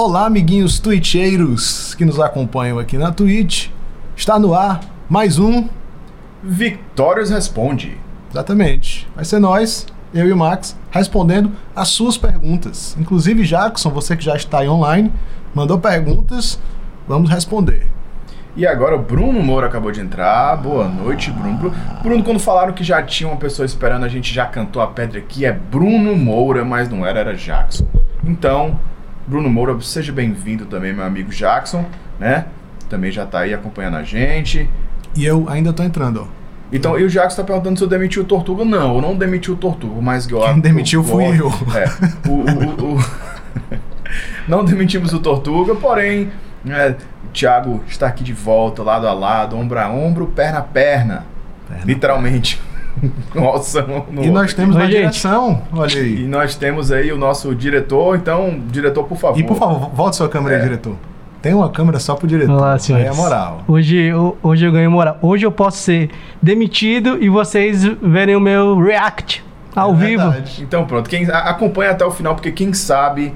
Olá, amiguinhos twitcheiros que nos acompanham aqui na Twitch. Está no ar mais um. Victórios Responde. Exatamente. Vai ser nós, eu e o Max, respondendo as suas perguntas. Inclusive, Jackson, você que já está aí online, mandou perguntas, vamos responder. E agora o Bruno Moura acabou de entrar. Boa noite, Bruno. Bru- Bruno, quando falaram que já tinha uma pessoa esperando, a gente já cantou a pedra aqui. É Bruno Moura, mas não era, era Jackson. Então, Bruno Moura, seja bem-vindo também, meu amigo Jackson, né? Também já tá aí acompanhando a gente. E eu ainda tô entrando, ó. Então, e o Jackson tá perguntando se eu demiti o Tortuga. Não, eu não demiti o Tortuga, mas... Quem demitiu fui eu. É, o, o- o- não demitimos o Tortuga, porém, é, o Thiago está aqui de volta, lado a lado, ombro a ombro, perna a perna. Perna. Literalmente. Nossa, no, no E nós temos Oi, na gente. direção, olha E aí. nós temos aí o nosso diretor, então, diretor, por favor. E por favor, volte sua câmera aí, É. diretor. Tem uma câmera só pro diretor. Olá, Aí senhores. é moral. Hoje, ho- hoje eu ganho moral. Hoje eu posso ser demitido e vocês verem o meu react ao É vivo. Então pronto, quem a- acompanha até o final, porque quem sabe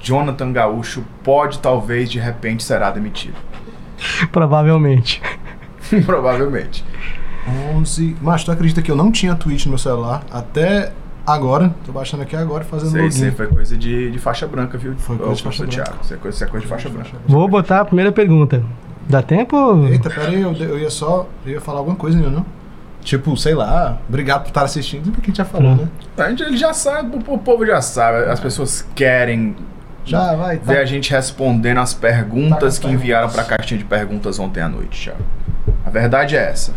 Jonathan Gaúcho pode, talvez, de repente, será demitido. Provavelmente. Provavelmente. 11. Mas tu acredita que eu não tinha Twitch no meu celular até agora? Tô baixando aqui agora e fazendo aí, login. aí foi coisa de, de faixa branca, viu? Foi coisa Ô, de faixa branca. Thiago, Isso é coisa, isso é coisa de faixa branca. Vou botar a primeira pergunta. Dá tempo? Eita, pera aí, eu, eu ia só. Eu ia falar alguma coisa ainda, não? Tipo, sei lá, obrigado por estar assistindo. O que a gente já falou, Hum. né? A gente, ele já sabe, o, povo já sabe. As pessoas querem Já vai, tá. ver a gente respondendo as perguntas Tá, que enviaram pra caixinha de perguntas ontem à noite, Thiago. A verdade é essa.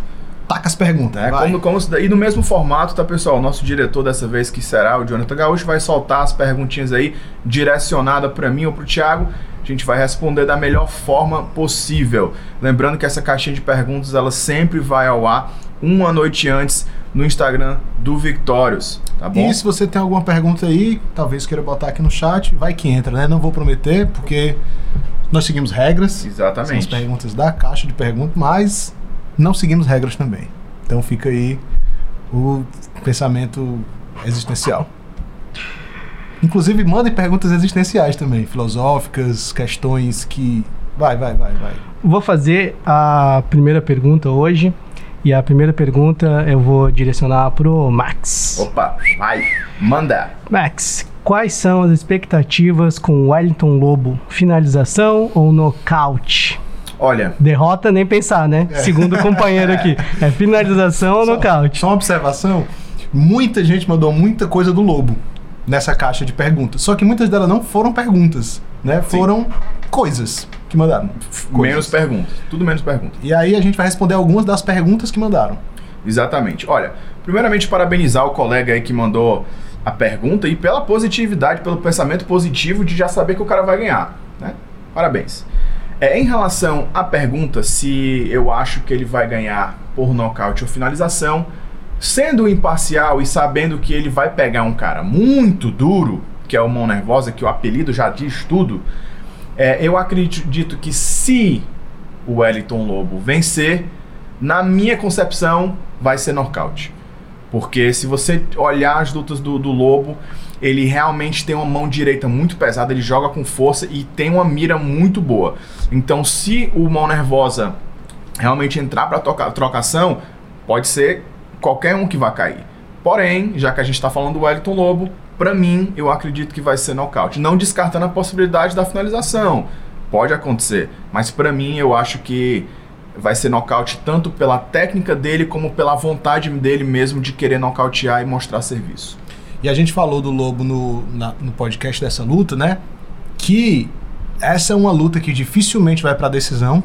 Taca as perguntas. Vai. Como, como e no mesmo formato, tá, pessoal? O nosso diretor dessa vez, que será o Jonathan Gaúcho, vai soltar as perguntinhas aí direcionadas para mim ou pro Thiago. A gente vai responder da melhor forma possível. Lembrando que essa caixinha de perguntas ela sempre vai ao ar uma noite antes no Instagram do Victórios, tá bom? E se você tem alguma pergunta aí, talvez queira botar aqui no chat, vai que entra, né? Não vou prometer, porque nós seguimos regras. São as Exatamente. perguntas da caixa de perguntas, mas não seguimos regras também. Então fica aí o pensamento existencial. Inclusive, mandem perguntas existenciais também, filosóficas, questões que. Vai, vai, vai, vai. Vou fazer a primeira pergunta hoje. E a primeira pergunta eu vou direcionar pro Max. Opa, vai, manda. Max, quais são as expectativas com Wellington Lobo? Finalização ou nocaute? Olha, Derrota nem pensar, né? Segundo o companheiro aqui. É finalização ou nocaute? Só uma observação: muita gente mandou muita coisa do Lobo nessa caixa de perguntas. Só que muitas delas não foram perguntas, né? Foram coisas que mandaram. menos Coisas. perguntas. Tudo menos perguntas. E aí a gente vai responder algumas das perguntas que mandaram. Exatamente. Olha, primeiramente parabenizar o colega aí que mandou a pergunta e pela positividade, pelo pensamento positivo de já saber que o cara vai ganhar, né? Parabéns. É, em relação à pergunta se eu acho que ele vai ganhar por nocaute ou finalização, sendo imparcial e sabendo que ele vai pegar um cara muito duro, que é o Mão Nervosa, que o apelido já diz tudo, é, eu acredito que se o Wellington Lobo vencer, na minha concepção, vai ser nocaute. Porque se você olhar as lutas do, do Lobo, ele realmente tem uma mão direita muito pesada, ele joga com força e tem uma mira muito boa. Então, se o Mão Nervosa realmente entrar para trocação, pode ser qualquer um que vai cair. Porém, já que a gente está falando do Wellington Lobo, para mim, eu acredito que vai ser nocaute. Não descartando a possibilidade da finalização. Pode acontecer. Mas para mim, eu acho que vai ser nocaute tanto pela técnica dele como pela vontade dele mesmo de querer nocautear e mostrar serviço. E a gente falou do Lobo no, na- no podcast dessa luta, né? Que essa é uma luta que dificilmente vai pra decisão.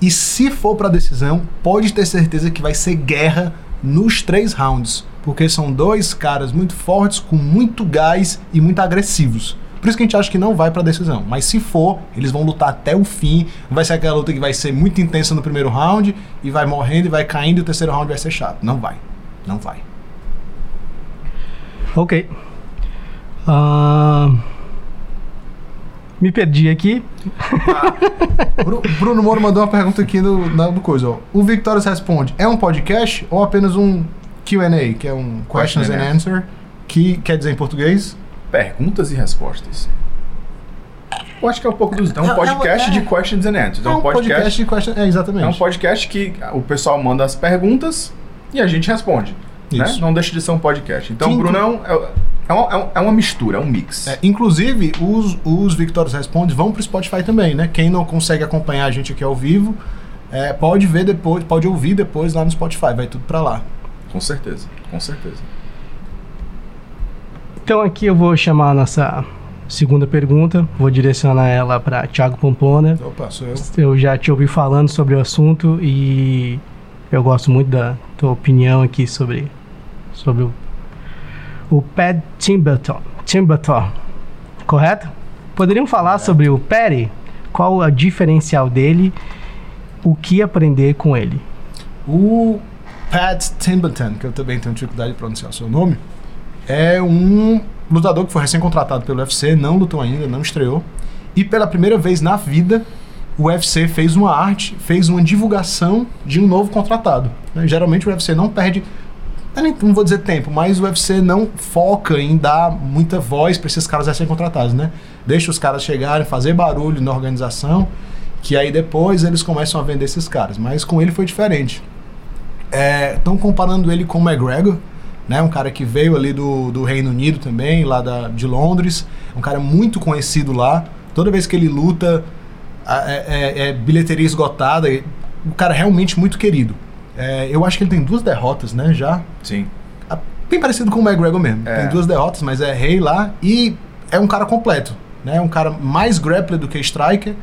E se for pra decisão, pode ter certeza que vai ser guerra nos três rounds. Porque são dois caras muito fortes, com muito gás e muito agressivos. Por isso que a gente acha que não vai pra decisão. Mas se for, eles vão lutar até o fim. Vai ser aquela luta que vai ser muito intensa no primeiro round e vai morrendo e vai caindo e o terceiro round vai ser chato. Não vai. Não vai. Ok. Ah, me perdi aqui. Bru- Bruno Moro mandou uma pergunta aqui no, na, no coisa. Ó. O Victorious responde: é um podcast ou apenas um QA, que é um questions Question and and answer, que quer dizer em português? Perguntas e respostas. Eu acho que é um pouco dos. É um É- é- podcast é- de questions and answers. É um podcast de question... É, exatamente. É um podcast que o pessoal manda as perguntas e a gente responde. Né? Isso. Não deixa de ser um podcast. Então, o Bruno é, é, uma, é é uma mistura, é um mix. É, inclusive, os, os Victórios Responde vão pro Spotify também, né? Quem não consegue acompanhar a gente aqui ao vivo, é, pode ver depois, pode ouvir depois lá no Spotify, vai tudo pra lá. Com certeza, com certeza. Então aqui eu vou chamar a nossa segunda pergunta, vou direcionar ela para Thiago Pompona. Opa, sou eu. Eu já te ouvi falando sobre o assunto e eu gosto muito da tua opinião aqui sobre, sobre o, o Pat Timberton. Timberton, correto? Poderiam falar sobre o Patty? Qual o diferencial dele? O que aprender com ele? O Pat Timberton, que eu também tenho dificuldade de pronunciar o seu nome, é um lutador que foi recém-contratado pelo UFC, não lutou ainda, não estreou. E pela primeira vez na vida, o UFC fez uma arte, fez uma divulgação de um novo contratado. né? Geralmente o UFC não perde, não vou dizer tempo, mas o UFC não foca em dar muita voz para esses caras recém-contratados, né? Deixa os caras chegarem, fazer barulho na organização, que aí depois eles começam a vender esses caras. Mas com ele foi diferente. Estão comparando ele com o McGregor, né? Um cara que veio ali do, do Reino Unido também, lá da, de Londres. Um cara muito conhecido lá. Toda vez que ele luta, a- é, é- é bilheteria esgotada. Um cara realmente muito querido. É, eu acho que ele tem duas derrotas, né? Já. Sim. Bem parecido com o McGregor mesmo. É. Tem duas derrotas, mas é rei lá. E é um cara completo. Né? É um cara mais grappler do que striker,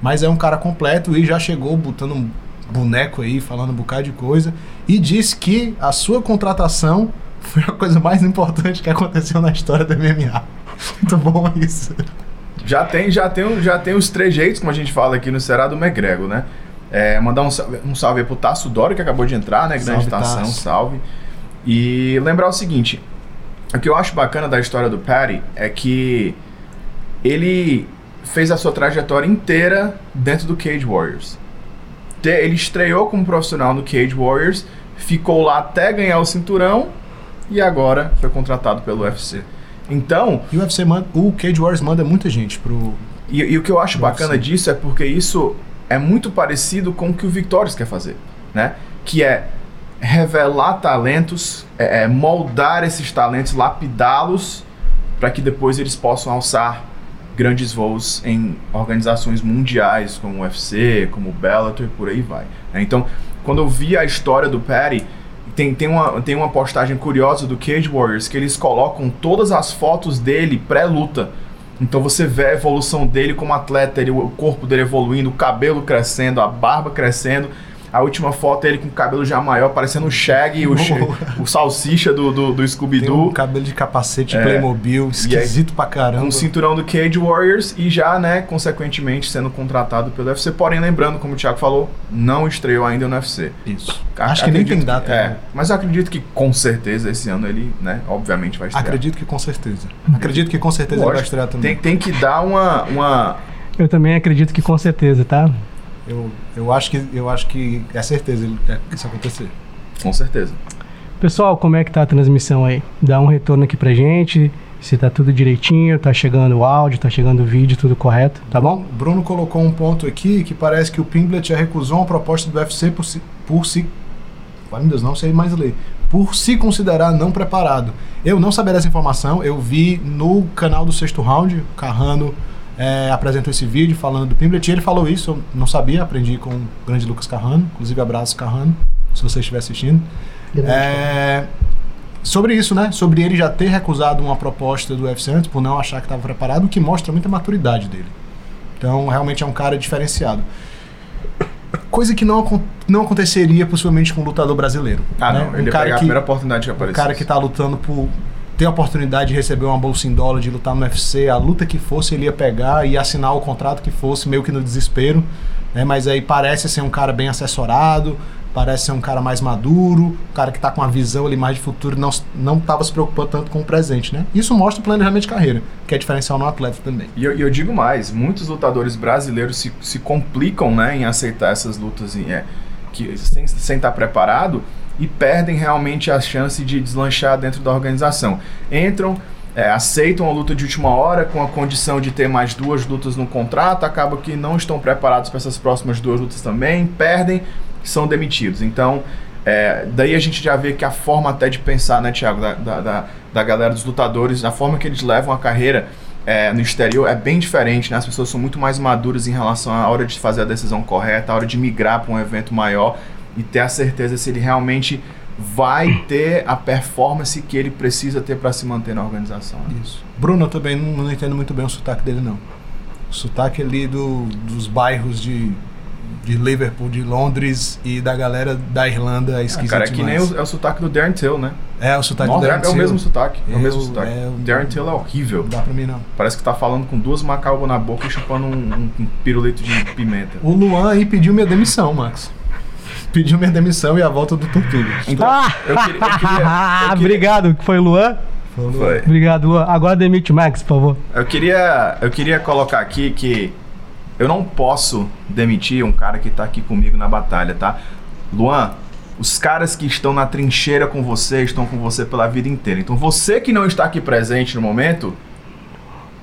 mas é um cara completo e já chegou botando um boneco aí, falando um bocado de coisa. E disse que a sua contratação foi a coisa mais importante que aconteceu na história do MMA. Muito bom isso. Já tem, já tem, já tem os trejeitos, como a gente fala aqui no Ceará, do McGregor, né? É, mandar um salve, um salve aí pro Tasso Dório, que acabou de entrar, né? Grande Salve, Tação, Tasso. salve. E lembrar o seguinte: o que eu acho bacana da história do Patty é que ele fez a sua trajetória inteira dentro do Cage Warriors. Ele estreou como profissional no Cage Warriors, ficou lá até ganhar o cinturão e agora foi contratado pelo UFC. Então, E o UFC manda, o Cage Wars manda muita gente pro. e, e o que eu acho bacana ser. disso é porque isso é muito parecido com o que o Victorious quer fazer, né? Que é revelar talentos, é, é moldar esses talentos, lapidá-los para que depois eles possam alçar grandes voos em organizações mundiais como o UFC, como o Bellator e por aí vai. né? Então, quando eu vi a história do Patty, tem, tem, uma, tem uma postagem curiosa do Cage Warriors que eles colocam todas as fotos dele pré-luta. Então você vê a evolução dele como atleta, ele, o corpo dele evoluindo, o cabelo crescendo, a barba crescendo. A última foto é ele com o cabelo já maior, parecendo o Shaggy, o, o salsicha do, do, do Scooby-Doo. um cabelo de capacete É. Playmobil, esquisito pra caramba. o cinturão do Cage Warriors e já, né, consequentemente sendo contratado pelo UFC. Porém, lembrando, como o Thiago falou, não estreou ainda no UFC. Isso. Acho que nem tem data. É, né? mas eu acredito que com certeza esse ano ele, né, obviamente vai estrear. Acredito que com certeza. Acredito que com certeza ele vai Lógico, estrear também. tem, tem que dar uma, uma. Eu também acredito que com certeza, tá? Eu, eu, acho que, eu acho que é certeza ele- é, isso acontecer. Com certeza. Pessoal, como é que tá a transmissão aí? Dá um retorno aqui pra gente, se tá tudo direitinho, tá chegando o áudio, tá chegando o vídeo, tudo correto, tá bom? Bruno colocou um ponto aqui que parece que o Pimblet já recusou uma proposta do UFC por se. Por se Ai, meu Deus, não sei mais ler. Por se considerar não preparado. Eu não sabia dessa informação, eu vi no canal do Sexto Round, o Carrano é, apresentou esse vídeo falando do Pimblet e ele falou isso, eu não sabia, aprendi com o grande Lucas Carrano, inclusive abraço Carrano, se você estiver assistindo. É, sobre isso, né? Sobre ele já ter recusado uma proposta do UFC antes por não achar que estava preparado, o que mostra muita maturidade dele. Então, realmente é um cara diferenciado. Coisa que não, não aconteceria possivelmente com um lutador brasileiro. Ah, né? não. Ele um ia cara pegar a que, primeira oportunidade que um apareceu. cara que tá lutando por ter a oportunidade de receber uma bolsa em dólar, de lutar no UFC, a luta que fosse ele ia pegar e assinar o contrato que fosse, meio que no desespero. Né? Mas aí parece ser um cara bem assessorado, parece ser um cara mais maduro, um cara que tá com uma visão ali mais de futuro, não, não tava se preocupando tanto com o presente, né? Isso mostra o planejamento de carreira, que é diferencial no atleta também. E eu, eu digo mais, muitos lutadores brasileiros se, se complicam né, em aceitar essas lutas em- é, que, sem, sem estar preparado e perdem realmente a chance de deslanchar dentro da organização. Entram, é, aceitam a luta de última hora com a condição de ter mais duas lutas no contrato, acabam que não estão preparados para essas próximas duas lutas também, perdem são demitidos. Então, é, daí a gente já vê que a forma até de pensar, né, Thiago, da, da, da, da galera dos lutadores, a forma que eles levam a carreira é, no exterior é bem diferente, né? As pessoas são muito mais maduras em relação à hora de fazer a decisão correta, a hora de migrar para um evento maior e ter a certeza se ele realmente vai ter a performance que ele precisa ter para se manter na organização. né? Isso. Bruno, eu também não, não entendo muito bem o sotaque dele, não. O sotaque ali do, dos bairros de, de Liverpool, de Londres e da galera da Irlanda é Ah, cara, é que nem o, é o sotaque do Darren Till, né? É, o sotaque Nossa, do é, Darren é o Till. mesmo sotaque. É o mesmo sotaque. é, o- Darren Till é horrível. Não dá pra mim, não. Parece que tá falando com duas macabas na boca e chupando um, um- um pirulito de pimenta. O Luan aí pediu minha demissão, Max. Pediu minha demissão e a volta do Tortuga. Então, Ah! eu queria- eu queria- eu queria- Obrigado, que foi o Luan. Foi. Obrigado, Luan. Agora demite o Max, por favor. Eu queria, eu queria colocar aqui que eu não posso demitir um cara que tá aqui comigo na batalha, tá? Luan, os caras que estão na trincheira com você estão com você pela vida inteira. Então você que não está aqui presente no momento,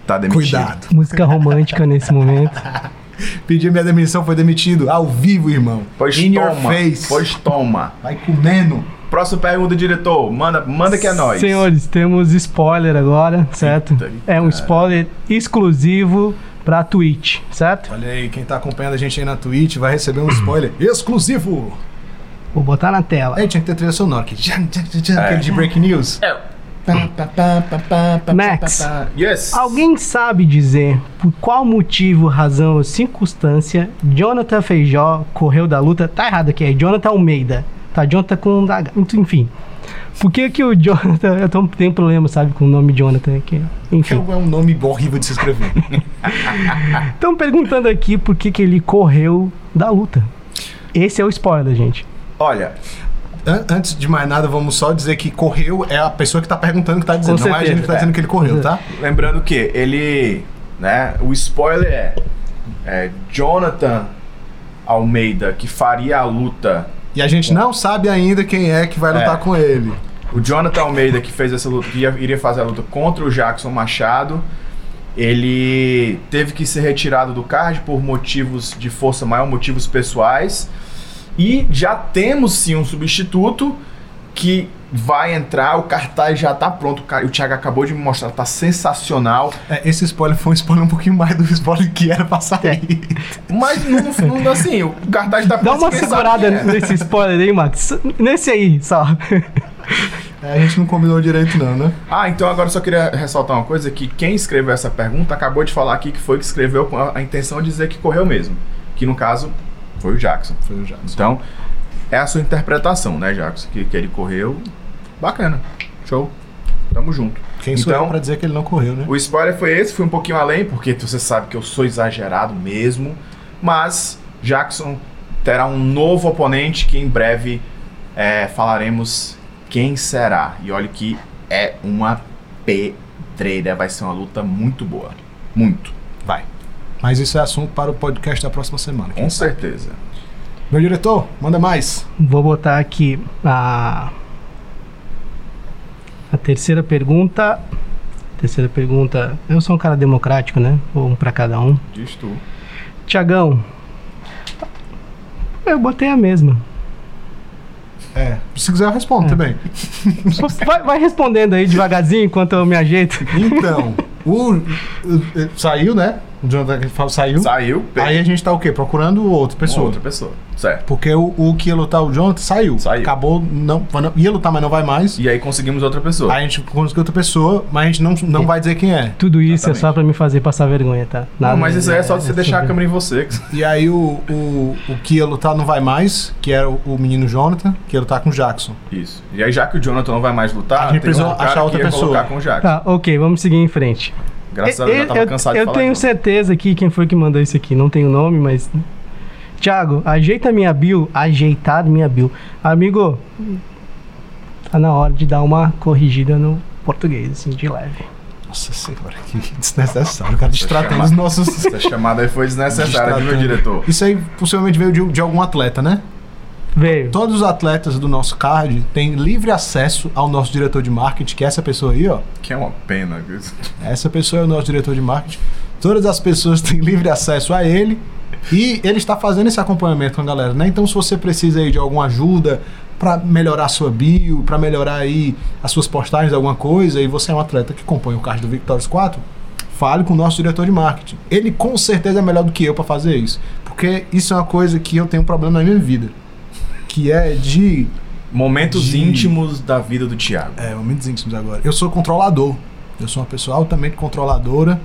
tá demitido. Cuidado. Música romântica nesse momento. Pediu minha demissão, foi demitido. Ao vivo, irmão. Pois In your toma. face. Pois toma. Vai comendo. Próxima pergunta, diretor. Manda, manda que é nóis. Senhores, temos spoiler agora, certo? Eita, É um spoiler exclusivo pra Twitch, certo? Olha aí, quem tá acompanhando a gente aí na Twitch vai receber um spoiler exclusivo. Vou botar na tela. Aí tinha que ter trilha sonora tchan, É. Aquele de break news. É. Max. Yes. Alguém sabe dizer por qual motivo, razão ou circunstância Jonathan Feijó correu da luta? Tá errado aqui, é Jonathan Almeida. Tá, Jonathan com H. Enfim. Por que que o Jonathan... Eu tô- tenho problema, sabe, com o nome Jonathan aqui. Que Enfim. é um nome horrível de se escrever. Estão perguntando aqui por que que ele correu da luta. Esse é o spoiler, gente. Olha, An- Antes de mais nada, vamos só dizer que correu é a pessoa que tá perguntando que tá dizendo. Com não é a gente que tá certeza, dizendo é. que ele correu, tá? lembrando que ele, né, o spoiler é, é Jonathan Almeida que faria a luta. E a gente não sabe ainda quem é que vai lutar É. com ele. O Jonathan Almeida que fez essa luta, que ia- iria fazer a luta contra o Jackson Machado, ele teve que ser retirado do card por motivos de força maior, motivos pessoais. E já temos sim um substituto que vai entrar, o cartaz já tá pronto. O Thiago acabou de me mostrar, tá sensacional. É, esse spoiler foi um spoiler um pouquinho mais do spoiler que era pra sair. Mas não, não assim, o cartaz tá Dá uma segurada é. nesse spoiler aí, Max. Nesse aí, só. É, a gente não combinou direito, não, né? Ah, então agora eu só queria ressaltar uma coisa: que quem escreveu essa pergunta acabou de falar aqui que foi que escreveu com a, a intenção de dizer que correu mesmo. Que no caso foi o Jackson. Foi o Jackson. Então, é a sua interpretação, né, Jackson? Que, que ele correu. Bacana. Show. Tamo junto. Quem sou eu então, pra dizer que ele não correu, né? o spoiler foi esse, fui um pouquinho além, porque você sabe que eu sou exagerado mesmo. Mas Jackson terá um novo oponente que em breve é, falaremos quem será. E olha que é uma pedreira, vai ser uma luta muito boa. Muito. Vai. Mas isso é assunto para o podcast da próxima semana. Com certeza. Meu diretor, manda mais. Vou botar aqui a. A terceira pergunta. Terceira pergunta. Eu sou um cara democrático, né? Vou um pra cada um. Diz tu. Tiagão. Eu botei a mesma. É. Se quiser, eu respondo também. Vai, vai respondendo aí devagarzinho enquanto eu me ajeito. Então, o, o- saiu, né? O Jonathan que fala saiu. Saiu, Aí a gente tá o quê? Procurando outra pessoa. outra pessoa. Certo. Porque o, o que ia lutar o Jonathan saiu. Saiu. Acabou, não, ia lutar, mas não vai mais. E aí conseguimos outra pessoa. Aí a gente conseguiu outra pessoa, mas a gente não, não vai dizer quem é. Tudo isso é Exatamente. só pra me fazer passar vergonha, tá? Nada- Não, mas isso aí é só de você deixar a câmera em você. E aí o, o, o que ia lutar não vai mais, que era o, o menino Jonathan, que ia lutar com o Jackson. Isso. E aí, já que o Jonathan não vai mais lutar, A gente precisou um achar outra pessoa. colocar com o Jackson. Tá, ok, vamos seguir em frente. Graças a Deus, eu já tava eu, cansado eu de falar tenho disso. certeza que quem foi que mandou isso aqui, não tem o nome, mas. Tiago, ajeita minha bio, ajeitar minha bio. Amigo, tá na hora de dar uma corrigida no português, assim, de leve. Nossa senhora, que desnecessário. O cara distratando chamar- os nossos. Essa chamada aí foi desnecessária, viu, diretor? Isso aí possivelmente veio de, de algum atleta, né? Veio. Todos os atletas do nosso card têm livre acesso ao nosso diretor de marketing, que é essa pessoa aí, ó. Que é uma pena. Essa pessoa é o nosso diretor de marketing. Todas as pessoas têm livre acesso a ele e ele está fazendo esse acompanhamento com a galera, né? Então, se você precisa aí de alguma ajuda para melhorar a sua bio, para melhorar aí as suas postagens, alguma coisa, e você é um atleta que compõe o card do Victorious 4, fale com o nosso diretor de marketing. Ele com certeza é melhor do que eu para fazer isso, porque isso é uma coisa que eu tenho um problema na minha vida, que é de Momentos De- íntimos da vida do Thiago. É, momentos íntimos agora. Eu sou controlador. Eu sou uma pessoa altamente controladora.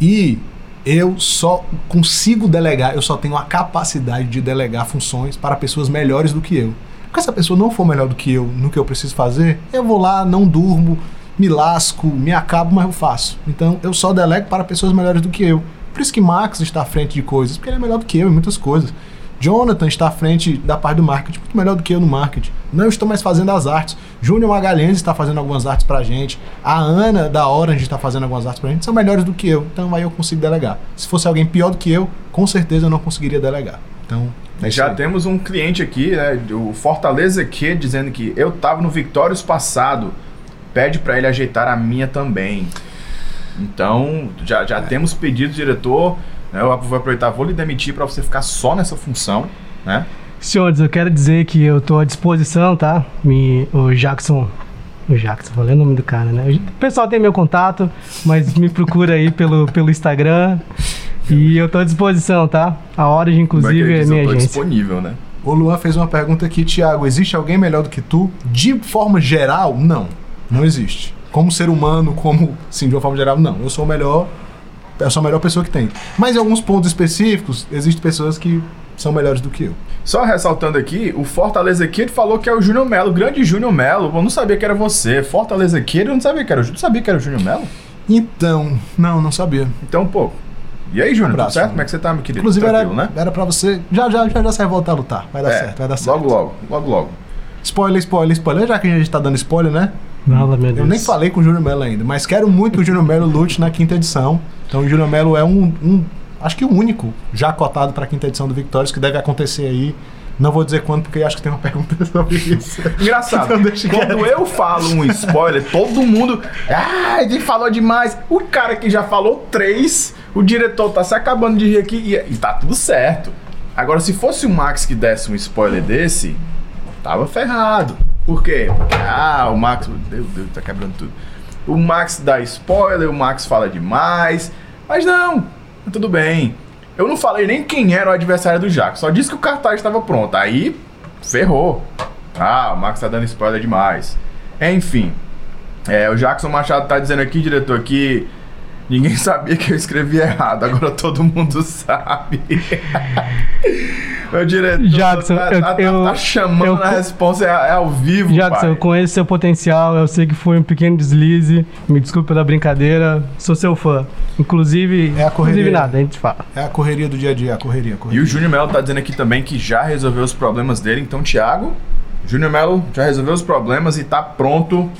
E eu só consigo delegar, eu só tenho a capacidade de delegar funções para pessoas melhores do que eu. Porque se a pessoa não for melhor do que eu no que eu preciso fazer, eu vou lá, não durmo, me lasco, me acabo, mas eu faço. Então eu só delego para pessoas melhores do que eu. Por isso que Max está à frente de coisas, porque ele é melhor do que eu em muitas coisas. Jonathan está à frente da parte do marketing, muito melhor do que eu no marketing. Não estou mais fazendo as artes. Júnior Magalhães está fazendo algumas artes pra gente. A Ana da Orange está fazendo algumas artes pra gente. São melhores do que eu. Então aí eu consigo delegar. Se fosse alguém pior do que eu, com certeza eu não conseguiria delegar. Então, é Já temos um cliente aqui, né, o Fortaleza Q, dizendo que eu tava no Victórios passado. Pede pra ele ajeitar a minha também. Então, já, É. já temos pedido, diretor. Né, Eu vou aproveitar, vou lhe demitir pra você ficar só nessa função, né? Senhores, eu quero dizer que eu tô à disposição, tá? Me, o Jackson. O Jackson, falei o nome do cara, né? O pessoal tem meu contato, mas me procura aí pelo, pelo Instagram. E eu tô à disposição, tá? A Origin, Como é inclusive, é? Eu minha tô agência. disponível, né? O Luan fez uma pergunta aqui, Thiago. Existe alguém melhor do que tu? De forma geral, não. Não existe. Como ser humano, como. Sim, de uma forma geral, não. Eu sou o melhor. Eu sou a melhor pessoa que tem. Mas em alguns pontos específicos, existem pessoas que são melhores do que eu. Só ressaltando aqui, o Fortaleza ele falou que é o Júnior Melo, o grande Júnior Melo. Eu não sabia que era você. Fortaleza Q, eu não sabia que era o Júnior. sabia que era o Júnior Melo? Então, não, não sabia. Então, pô. E aí, Júnior, tudo Abraço, certo? Como é que você tá, meu querido? Inclusive, era, né? era pra você. Já, já, já, já vai voltar a lutar. Vai dar É, certo, vai dar certo. Logo, logo, logo, logo. Spoiler, spoiler, spoiler. Já que a gente tá dando spoiler, né? Fala, meu Deus. Eu nem falei com o Júnior Melo ainda, mas quero muito que o Júnior Melo lute na quinta edição. Então o Júnior Melo é um, um- acho que o único já cotado para a quinta edição do Victórios que deve acontecer aí. Não vou dizer quando, porque acho que tem uma pergunta sobre isso. Engraçado, Então quando eu falo um spoiler, todo mundo. Ah, ele falou demais. O cara que já falou três, o diretor tá se acabando de rir aqui e, e tá tudo certo. Agora, se fosse o Max que desse um spoiler desse, tava ferrado. Por quê? Ah, o Max. Meu Deus, tá quebrando tudo. O Max dá spoiler, o Max fala demais. Mas não, tudo bem. Eu não falei nem quem era o adversário do Jaco, só disse que o cartaz estava pronto. Aí, ferrou. Ah, o Max tá dando spoiler demais. Enfim, é, o Jackson Machado tá dizendo aqui, diretor, que ninguém sabia que eu escrevi errado, agora todo mundo sabe. o diretor Jackson, tá, eu- tá- eu- tá chamando eu- a resposta, é, é ao vivo, Jackson, pai. eu conheço seu potencial, eu sei que foi um pequeno deslize. Me desculpe pela brincadeira, sou seu fã. Inclusive, É a correria. inclusive nada, a gente fala. É a correria do dia a dia, a correria, a E correria. o Júnior Melo tá dizendo aqui também que já resolveu os problemas dele. Então, Thiago, Júnior Melo já resolveu os problemas e tá pronto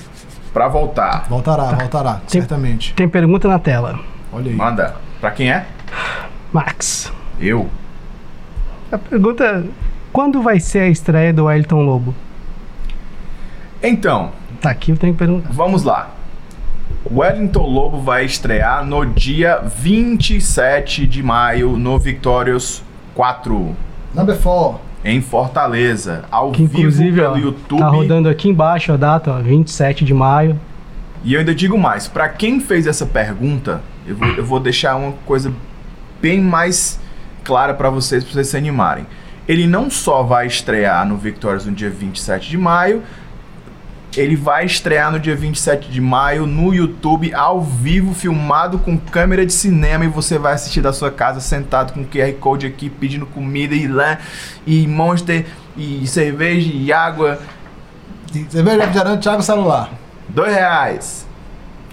pra voltar. Voltará, voltará, Tem- certamente. Tem pergunta na tela. Olha aí. Manda. Pra quem é? Max, Eu. a pergunta é, quando vai ser a estreia do Wellington Lobo? Então, Tá aqui, eu tenho que perguntar. vamos lá. Wellington Lobo vai estrear no dia 27 de maio no Victorious 4, Number 4. Em Fortaleza, ao Que vivo pelo YouTube. tá rodando aqui embaixo a data, ó, 27 de maio. E eu ainda digo mais, pra quem fez essa pergunta, eu vou, eu vou deixar uma coisa bem mais clara pra vocês, pra vocês se animarem. Ele não só vai estrear no Victorious no dia 27 de maio, ele vai estrear no dia 27 de maio no YouTube, ao vivo, filmado com câmera de cinema, e você vai assistir da sua casa, sentado com QR Code aqui, pedindo comida e lá, e Monster, e cerveja e água. Cerveja, refrigerante, Thiago celular. Dois reais.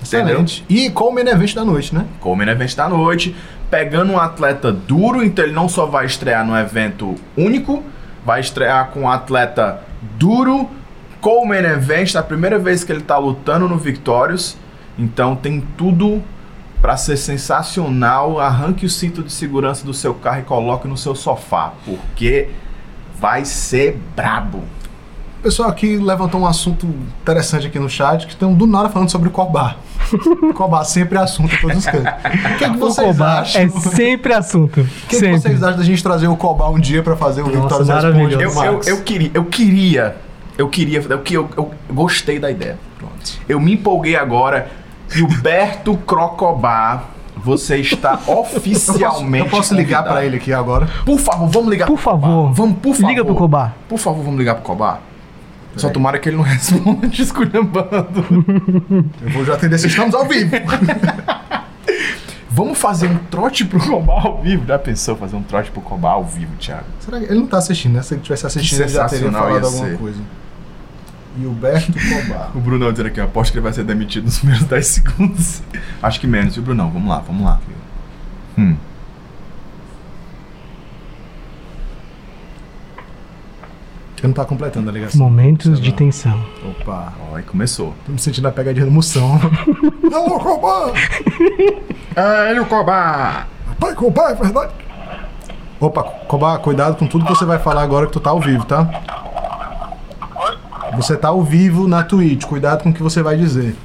Entendeu? Excelente. E com o main event da noite, né? como no evento da noite, pegando um atleta duro, então ele não só vai estrear num evento único, vai estrear com um atleta duro, com o main event, é a primeira vez que ele tá lutando no Victorious, então tem tudo para ser sensacional. Arranque o cinto de segurança do seu carro e coloque no seu sofá, porque vai ser brabo. O pessoal aqui levantou um assunto interessante aqui no chat, que estão do nada falando sobre o Cobar. Cobar sempre é assunto em todos os cantos. O que, é que O vocês Cobar acham? é sempre assunto. O que, é que vocês acham da gente trazer o Cobar um dia pra fazer o Nossa. Eu, Responde? eu, Max? eu queria, eu queria, eu queria, eu, eu, eu gostei da ideia. Pronto. Eu me empolguei agora. Gilberto Crocobá, você está oficialmente. Eu posso ligar convidado. pra ele aqui agora. Por favor, vamos ligar Por pro Cobá. favor. Vamos, por favor. Liga pro Cobar. Por favor, vamos ligar pro Cobá. Só tomara que ele não responda esculhambando. Eu vou já atender se estamos ao vivo. Vamos fazer um trote pro Cobá ao vivo. Já pensou fazer um trote pro Cobá ao vivo, Thiago? Será que ele não tá assistindo, né? Se ele tivesse assistindo, ele já teria falado alguma ser. coisa. Gilberto Cobar. O Brunão dizendo aqui, ó, aposto que ele vai ser demitido nos primeiros 10 segundos. Acho que menos, viu, Brunão? Vamos lá, vamos lá. Hum. Ele não tá completando a ligação. Momentos de tensão. Opa. Ó, aí começou. Tô me sentindo a pegadinha do Moção. Alô, Cobar! É ele, o Cobá! Pai, Cobar, é verdade? Opa, Cobar, cuidado com tudo que você vai falar agora que tu tá ao vivo, tá? Você tá ao vivo na Twitch, cuidado com o que você vai dizer.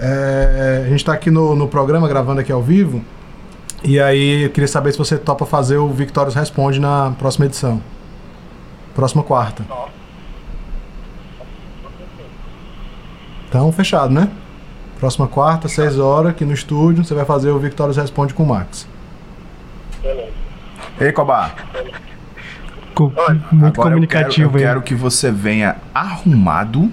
É, a gente tá aqui no, no programa, gravando aqui ao vivo. E aí eu queria saber se você topa fazer o Victorious Responde na próxima edição. Próxima quarta. Então, fechado, né? Próxima quarta, 6 horas, aqui no estúdio, você vai fazer o Victorious Responde com o Max. Ei, Cobá. Co- Muito Agora eu quero, comunicativo eu aí. quero que você venha arrumado,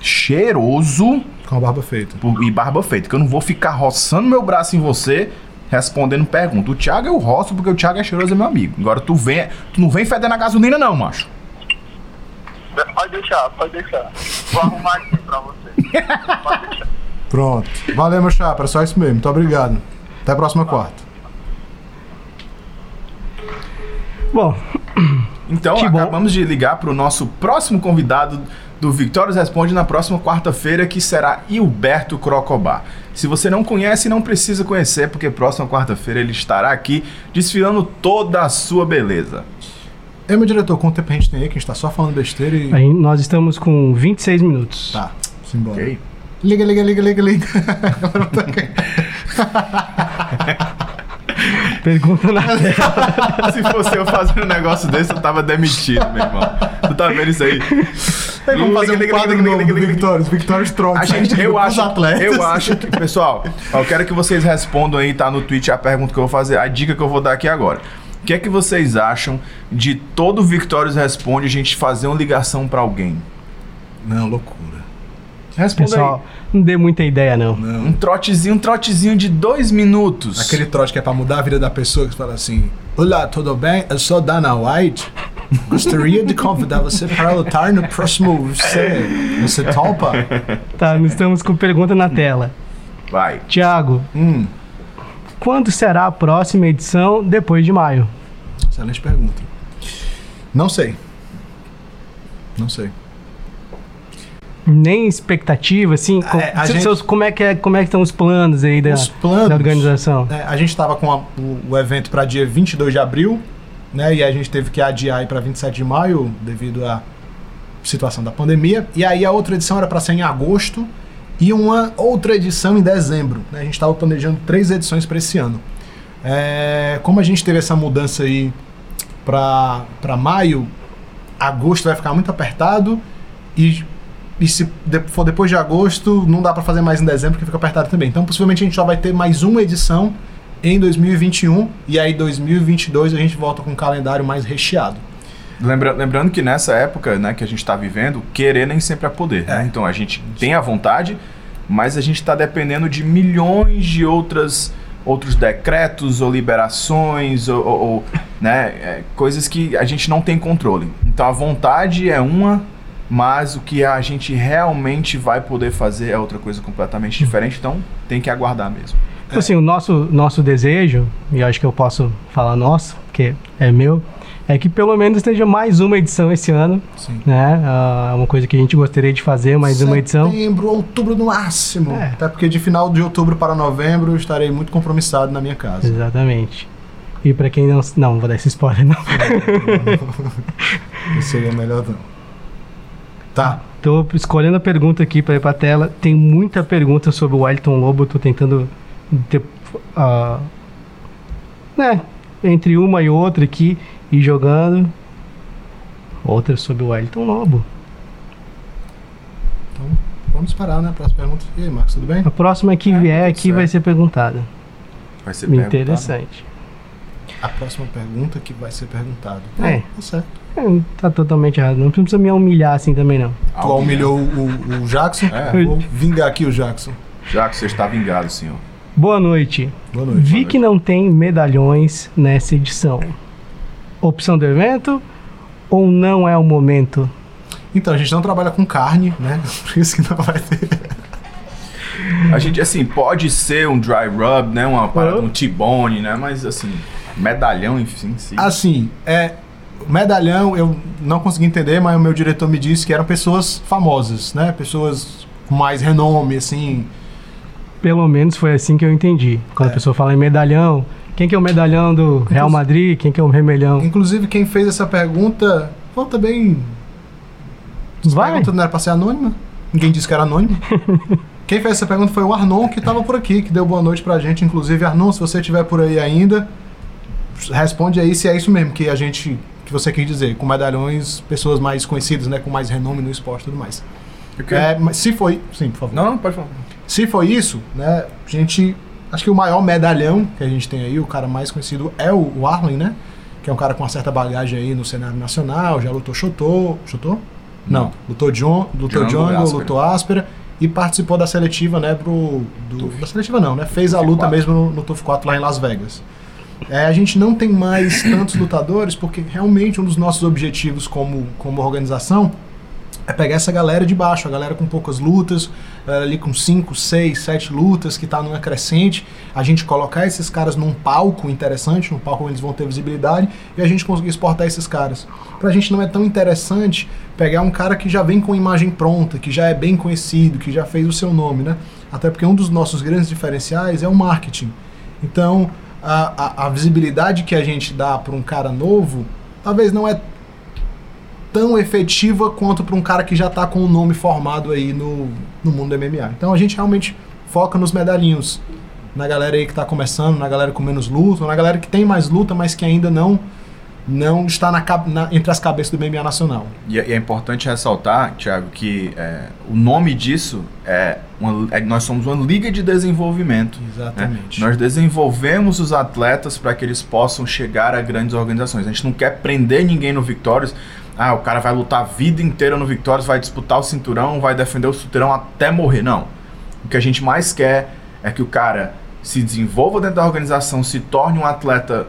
cheiroso Com a barba feita. por- e barba feita. Que eu não vou ficar roçando meu braço em você respondendo pergunta. O Thiago eu roço porque o Thiago é cheiroso, é meu amigo. Agora tu vem, tu não vem fedendo a gasolina não, macho. Pode deixar, pode deixar. Vou arrumar aqui pra você. Pode deixar. Pronto. Valeu, meu chapa. Era só isso mesmo. Muito obrigado. Até a próxima quarta. Bom, Então, Que bom. acabamos de ligar para o nosso próximo convidado do Victórios Responde na próxima quarta-feira, que será Hilberto Crocobá. Se você não conhece, não precisa conhecer, porque próxima quarta-feira ele estará aqui desfilando toda a sua beleza. Ei, meu diretor, quanto tempo a gente tem aí? Que a gente tá só falando besteira e. aí nós estamos com 26 minutos. Tá, simbora. Ok? Liga, liga, liga, liga, liga. Pergunta na tela. Se fosse eu fazendo um negócio desse, eu tava demitido, meu irmão. Tu tá vendo isso aí? Ei, vamos fazer um quadro novo do. Victorious. Victorious Trunks. A gente, eu acho, atletas. eu acho que, pessoal, eu quero que vocês respondam aí, tá no tweet a pergunta que eu vou fazer, a dica que eu vou dar aqui agora. O que é que vocês acham de todo Victorious Responde a gente fazer uma ligação pra alguém? Não, loucura. Responda Pessoal, não dê muita ideia, não. aí. Não. Um trotezinho, um trotezinho de dois minutos. Aquele trote que é pra mudar a vida da pessoa, que fala assim: Olá, tudo bem? Eu sou Dana White. Gostaria de convidar você para lutar no próximo UFC. Você topa? Tá, nós estamos com pergunta na tela. Vai. Tiago, Hum, quando será a próxima edição depois de maio? excelente pergunta. Não sei. Não sei. Nem expectativa, assim? Com- É, seus- gente- seus- como, é que é, como é que estão os planos aí da, Os planos. da organização? É, a gente estava com a- o, o evento para dia 22 de abril, né? E a gente teve que adiar para 27 de maio devido à situação da pandemia. E aí a outra edição era para ser em agosto e uma outra edição em dezembro. né? A gente estava planejando três edições para esse ano. É, como a gente teve essa mudança aí para maio, agosto vai ficar muito apertado e e se for depois de agosto, não dá para fazer mais em dezembro, porque fica apertado também. Então, possivelmente a gente só vai ter mais uma edição em 2021 e aí 2022 a gente volta com um calendário mais recheado. Lembra- lembrando que nessa época né, que a gente está vivendo, querer nem sempre é poder. né? Então a gente tem a vontade, mas a gente está dependendo de milhões de outras outros decretos ou liberações ou, ou- ou, né, é, coisas que a gente não tem controle. Então a vontade é uma, mas o que a gente realmente vai poder fazer é outra coisa completamente diferente. Então tem que aguardar mesmo. Tipo Assim, o nosso, nosso desejo, e eu acho que eu posso falar nosso, porque é meu, é que pelo menos esteja mais uma edição esse ano, Sim. né? É uma coisa que a gente gostaria de fazer, mais uma edição. Setembro, outubro no máximo. É. Até porque de final de outubro para novembro eu estarei muito compromissado na minha casa. Exatamente. E pra quem não. Não, não vou dar esse spoiler, não. Isso seria melhor não. Tá. Tô escolhendo a pergunta aqui pra ir pra tela. Tem muita pergunta sobre o Wellington Lobo. Tô tentando ter. ah, né? Entre uma e outra aqui. E jogando. Outra sobre o Wellington Lobo. Então, vamos parar, né? Próxima pergunta. E aí, Marcos, tudo bem? A próxima que É, vier aqui vai certo. ser perguntada. Vai ser perguntado. Interessante. A próxima pergunta que vai ser perguntada. É. Tá certo. É, tá totalmente errado. Não precisa me humilhar assim também, não. Tu humilhou o, o Jackson? É. Vou vingar aqui o Jackson. Já que você está vingado, senhor. Boa noite. Boa noite. Vi que não tem medalhões nessa edição. Opção do evento ou não é o momento? Então, a gente não trabalha com carne, né? Por isso que não vai ter. A gente, assim, pode ser um dry rub, né? Uma parada, um T-bone, né? Mas, assim, medalhão, enfim, sim. Assim, é. Medalhão eu não consegui entender, mas o meu diretor me disse que eram pessoas famosas, né? Pessoas com mais renome, assim. Pelo menos foi assim que eu entendi. Quando É. a pessoa fala em medalhão, quem que é o medalhão do Real Madrid? Quem que é o vermelhão? Inclusive, quem fez essa pergunta. Pô, também. Essa Vai. pergunta não era pra ser anônima? Ninguém disse que era anônimo. Quem fez essa pergunta foi o Arnon, que tava por aqui, que deu boa noite pra gente. Inclusive, Arnon, se você estiver por aí ainda, responde aí se é isso mesmo que a gente. Que você quis dizer. Com medalhões, pessoas mais conhecidas, né? Com mais renome no esporte e tudo mais. O quê? É, mas se foi. Sim, por favor. Não, não, pode falar. Se foi isso, né? A gente. Acho que o maior medalhão que a gente tem aí, o cara mais conhecido é o, o Arlen, né? Que é um cara com uma certa bagagem aí no cenário nacional, já lutou Chotô. Chotô? Não. Lutou John, lutou Django Django, Áspera. lutou Áspera e participou da seletiva, né, pro. Do, da seletiva não, né? Fez a luta 4. mesmo no, no TUF 4 lá em Las Vegas. É, a gente não tem mais tantos lutadores, porque realmente um dos nossos objetivos como, como organização é pegar essa galera de baixo, a galera com poucas lutas, a ali com 5, 6, 7 lutas, que tá numa crescente, a gente colocar esses caras num palco interessante, num palco onde eles vão ter visibilidade, e a gente conseguir exportar esses caras. Pra gente não é tão interessante pegar um cara que já vem com imagem pronta, que já é bem conhecido, que já fez o seu nome, né? Até porque um dos nossos grandes diferenciais é o marketing. Então, a, a, a visibilidade que a gente dá para um cara novo, talvez não é tão efetiva quanto para um cara que já tá com o nome formado aí no, no mundo do MMA. Então a gente realmente foca nos medalhinhos, na galera aí que tá começando, na galera com menos luta, na galera que tem mais luta, mas que ainda não não está na, na- entre as cabeças do MMA nacional. E, é- e é importante ressaltar, Thiago, que é, o nome disso é, uma- é- nós somos uma liga de desenvolvimento. né? Exatamente. Nós desenvolvemos os atletas para que eles possam chegar a grandes organizações. A gente não quer prender ninguém no Victórios. Ah, o cara vai lutar a vida inteira no Victórios, vai disputar o cinturão, vai defender o cinturão até morrer. Não. O que a gente mais quer é que o cara se desenvolva dentro da organização, se torne um atleta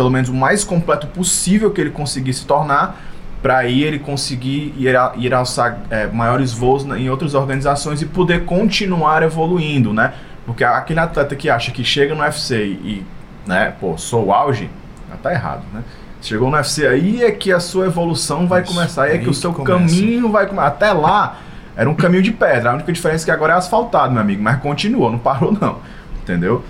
pelo menos o mais completo possível que ele conseguir se tornar, para aí ele conseguir ir, a- ir alçar é, maiores voos em outras organizações e poder continuar evoluindo, né? Porque aquele atleta que acha que chega no UFC e, né, pô, sou o auge, já tá errado, né? Chegou no UFC aí é que a sua evolução vai Isso, começar, aí é que o seu começa. caminho vai começar. Até lá era um caminho de pedra, a única diferença é que agora é asfaltado, meu amigo, mas continuou, não parou não, entendeu?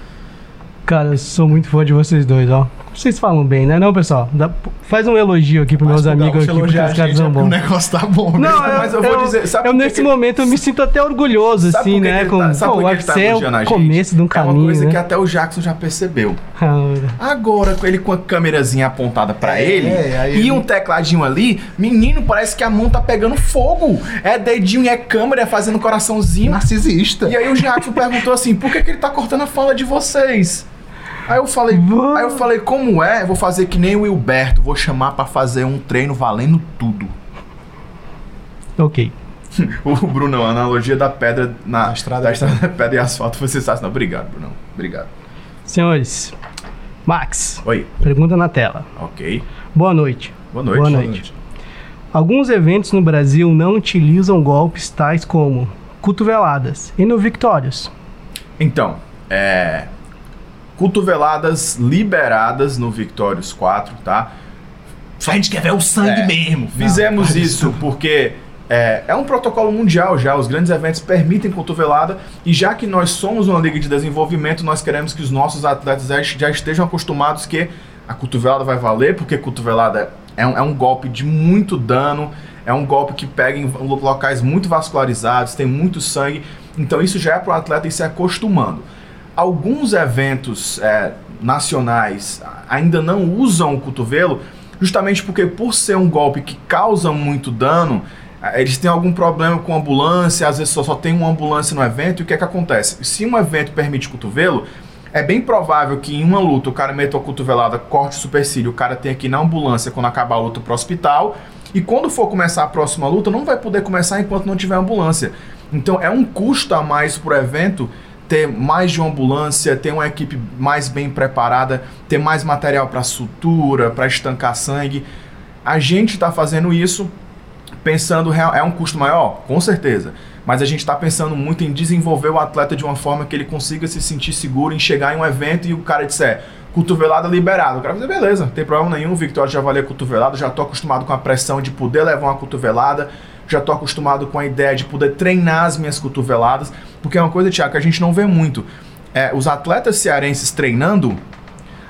Cara, eu sou muito fã de vocês dois, ó. Vocês falam bem, né, não, pessoal? Dá- faz um elogio aqui pros meus Mas, amigos Gaúcho, aqui, porque os caras são é porque bons. O negócio tá bom. Não, né? eu, mas eu vou dizer, sabe eu nesse que- momento eu me sinto até orgulhoso, Sabe assim, né? ele Com, tá- sabe pô, o que tá é o começo de um É uma caminho, coisa né? que até o Jackson já percebeu. Ah, Agora, com ele com a câmerazinha apontada pra É, ele aí e ele- um tecladinho ali, menino, parece que a mão tá pegando fogo. É dedinho e é câmera, é fazendo coraçãozinho. Narcisista. E aí o Jackson perguntou assim: por que, que ele tá cortando a fala de vocês? Aí eu falei, Vamos. aí eu falei, como é? Eu vou fazer que nem o Wilberto, vou chamar pra fazer um treino valendo tudo. ok. O Bruno, a analogia da pedra na Da estrada da de estrada, pedra e asfalto foi sensacional. Obrigado, Bruno. Obrigado. Senhores, Max, Oi, pergunta na tela. ok. Boa noite. Boa noite. Boa noite. Alguns eventos no Brasil não utilizam golpes tais como cotoveladas e no Victórios. Então, é. Cotoveladas liberadas no Victorious 4, tá? A gente quer ver o sangue É, mesmo. Fizemos Não, isso porque é, é um protocolo mundial já, os grandes eventos permitem cotovelada e já que nós somos uma liga de desenvolvimento, nós queremos que os nossos atletas já, já estejam acostumados que a cotovelada vai valer, porque cotovelada é um, é um golpe de muito dano, é um golpe que pega em locais muito vascularizados, tem muito sangue. Então isso já é para o atleta ir se acostumando. Alguns eventos é, nacionais ainda não usam o cotovelo, justamente porque por ser um golpe que causa muito dano, eles têm algum problema com ambulância, às vezes só, só tem uma ambulância no evento, e o que é que acontece? Se um evento permite cotovelo, é bem provável que em uma luta o cara meta a cotovelada, corte o supercílio, o cara tenha que ir na ambulância quando acabar a luta pro hospital, e quando for começar a próxima luta, não vai poder começar enquanto não tiver ambulância. Então é um custo a mais pro evento ter mais de uma ambulância, ter uma equipe mais bem preparada, ter mais material para sutura, para estancar sangue. A gente está fazendo isso pensando é um custo maior, com certeza. Mas a gente está pensando muito em desenvolver o atleta de uma forma que ele consiga se sentir seguro em chegar em um evento e o cara disser cotovelada liberada. O cara vai dizer, beleza, não tem problema nenhum, Victoria já valeu cotovelada, já estou acostumado com a pressão de poder levar uma cotovelada, já estou acostumado com a ideia de poder treinar as minhas cotoveladas, porque é uma coisa, Tiago, que a gente não vê muito. É, os atletas cearenses treinando,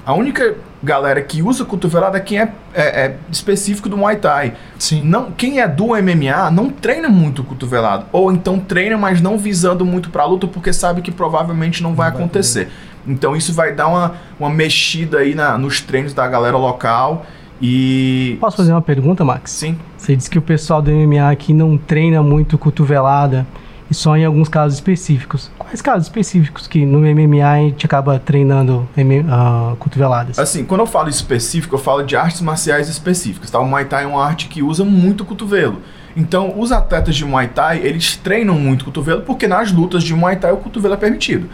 a única galera que usa cotovelada é quem é, é, é, específico do Muay Thai. Sim. Não, quem é do MMA não treina muito cotovelado. Ou então treina, mas não visando muito pra luta, porque sabe que provavelmente não vai não acontecer. Vai então isso vai dar uma, uma mexida aí na, nos treinos da galera local. E. Posso fazer uma pergunta, Max? Sim. Você disse que o pessoal do MMA aqui não treina muito cotovelada e só em alguns casos específicos. Quais casos específicos que no MMA a gente acaba treinando uh, cotoveladas? Assim, quando eu falo específico, eu falo de artes marciais específicas. Tá? O Muay Thai é uma arte que usa muito cotovelo. Então, os atletas de Muay Thai, eles treinam muito cotovelo porque nas lutas de Muay Thai o cotovelo é permitido.